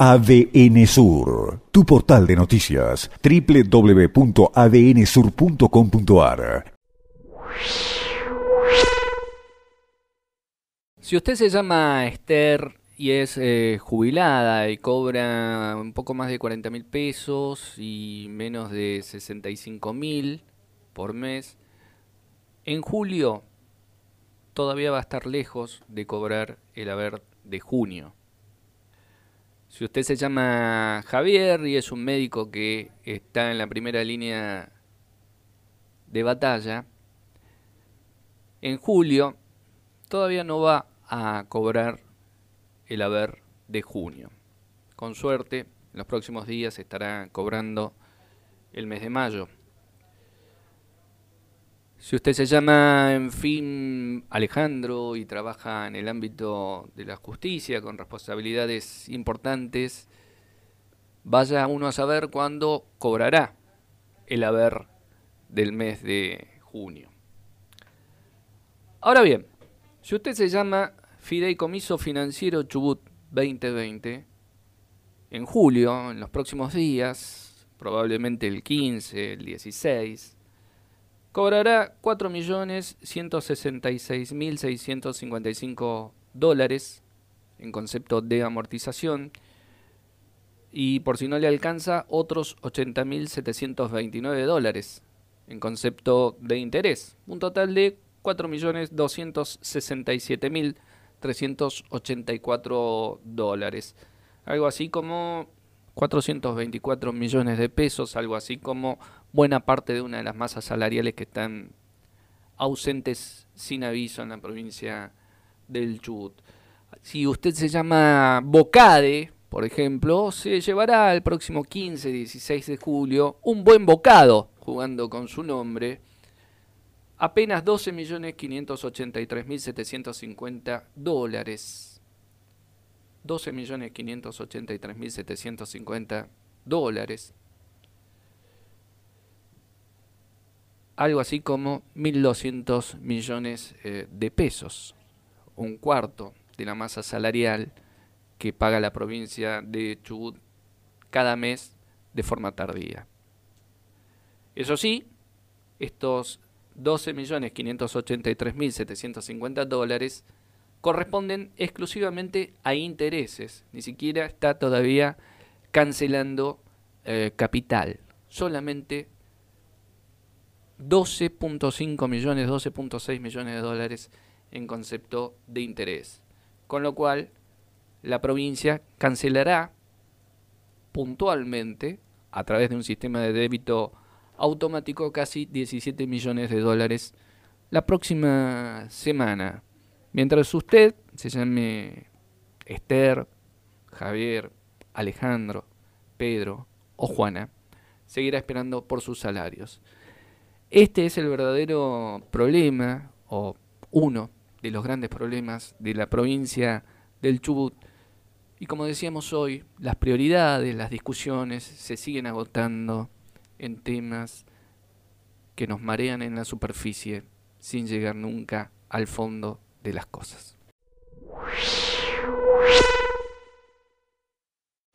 ADN Sur, tu portal de noticias, www.adnsur.com.ar. Si usted se llama Esther y es eh, jubilada y cobra un poco más de 40 mil pesos y menos de 65 mil por mes, en julio todavía va a estar lejos de cobrar el haber de junio. Si usted se llama Javier y es un médico que está en la primera línea de batalla, en julio todavía no va a cobrar el haber de junio. Con suerte, en los próximos días estará cobrando el mes de mayo. Si usted se llama, en fin, Alejandro y trabaja en el ámbito de la justicia con responsabilidades importantes, vaya uno a saber cuándo cobrará el haber del mes de junio. Ahora bien, si usted se llama Fideicomiso Financiero Chubut 2020, en julio, en los próximos días, probablemente el 15, el 16, cobrará 4.166.655 dólares en concepto de amortización. Y por si no le alcanza otros 80.729 dólares en concepto de interés, un total de 4.267.384 dólares, algo así como 424 millones de pesos, algo así como buena parte de una de las masas salariales que están ausentes sin aviso en la provincia del Chubut. Si usted se llama Bocade, por ejemplo, se llevará el próximo 15, 16 de julio un buen bocado jugando con su nombre. Apenas 12.583.750 dólares 12.583.750 dólares. Algo así como 1.200 millones eh, de pesos. Un cuarto de la masa salarial que paga la provincia de Chubut cada mes de forma tardía. Eso sí, estos 12.583.750 dólares corresponden exclusivamente a intereses, ni siquiera está todavía cancelando eh, capital, solamente 12.5 millones, 12.6 millones de dólares en concepto de interés, con lo cual la provincia cancelará puntualmente a través de un sistema de débito automático casi 17 millones de dólares la próxima semana Mientras usted se llame Esther, Javier, Alejandro, Pedro o Juana, seguirá esperando por sus salarios. Este es el verdadero problema, o uno de los grandes problemas de la provincia del Chubut. Y como decíamos hoy, las prioridades, las discusiones se siguen agotando en temas que nos marean en la superficie sin llegar nunca al fondo de las cosas.